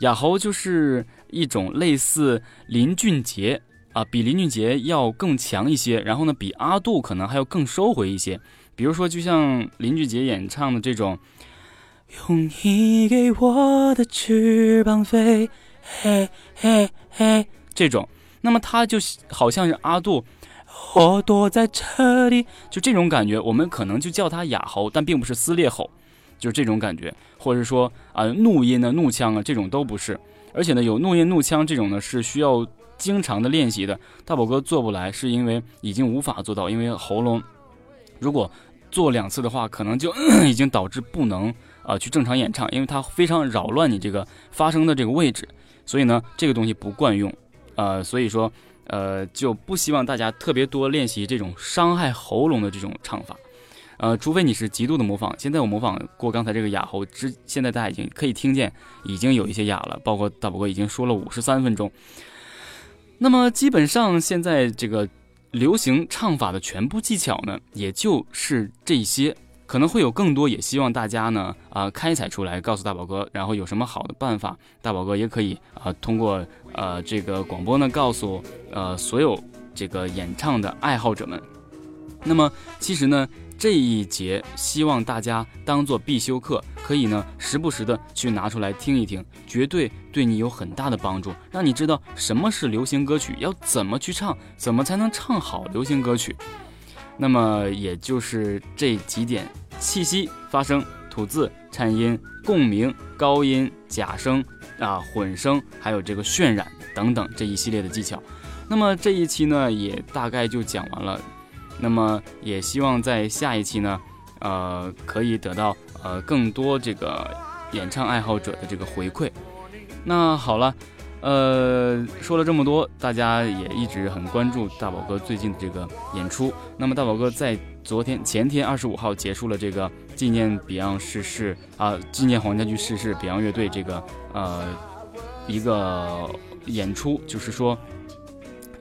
Speaker 1: 哑喉就是一种类似林俊杰啊，比林俊杰要更强一些，然后呢，比阿杜可能还要更收回一些。比如说，就像林俊杰演唱的这种。用你给我的翅膀飞，嘿嘿嘿，这种，那么他就好像是阿杜，我躲在这里，就这种感觉，我们可能就叫他哑喉，但并不是撕裂吼，就是这种感觉，或者说啊怒音呢、怒腔啊，这种都不是，而且呢，有怒音、怒腔这种呢是需要经常的练习的。大宝哥做不来，是因为已经无法做到，因为喉咙如果做两次的话，可能就 *coughs* 已经导致不能。啊，去正常演唱，因为它非常扰乱你这个发声的这个位置，所以呢，这个东西不惯用，呃，所以说，呃，就不希望大家特别多练习这种伤害喉咙的这种唱法，呃，除非你是极度的模仿。现在我模仿过刚才这个哑喉，之现在大家已经可以听见，已经有一些哑了，包括大宝哥已经说了五十三分钟。那么基本上现在这个流行唱法的全部技巧呢，也就是这些。可能会有更多，也希望大家呢啊开采出来，告诉大宝哥，然后有什么好的办法，大宝哥也可以啊通过呃这个广播呢告诉呃所有这个演唱的爱好者们。那么其实呢这一节希望大家当做必修课，可以呢时不时的去拿出来听一听，绝对对你有很大的帮助，让你知道什么是流行歌曲，要怎么去唱，怎么才能唱好流行歌曲。那么也就是这几点：气息、发声、吐字、颤音、共鸣、高音、假声啊、混声，还有这个渲染等等这一系列的技巧。那么这一期呢，也大概就讲完了。那么也希望在下一期呢，呃，可以得到呃更多这个演唱爱好者的这个回馈。那好了。呃，说了这么多，大家也一直很关注大宝哥最近的这个演出。那么大宝哥在昨天、前天二十五号结束了这个纪念 Beyond 逝世啊，纪念黄家驹逝世 Beyond 乐队这个呃一个演出，就是说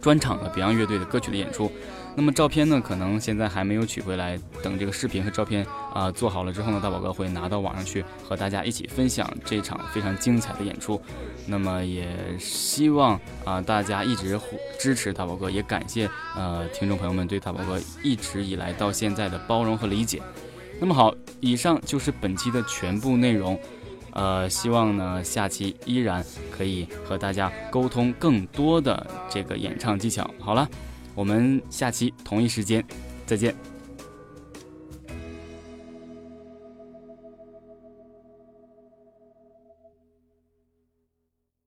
Speaker 1: 专场的 Beyond 乐队的歌曲的演出。那么照片呢，可能现在还没有取回来，等这个视频和照片啊做好了之后呢，大宝哥会拿到网上去和大家一起分享这场非常精彩的演出。那么也希望啊大家一直支持大宝哥，也感谢呃听众朋友们对大宝哥一直以来到现在的包容和理解。那么好，以上就是本期的全部内容，呃，希望呢下期依然可以和大家沟通更多的这个演唱技巧。好了。我们下期同一时间再见。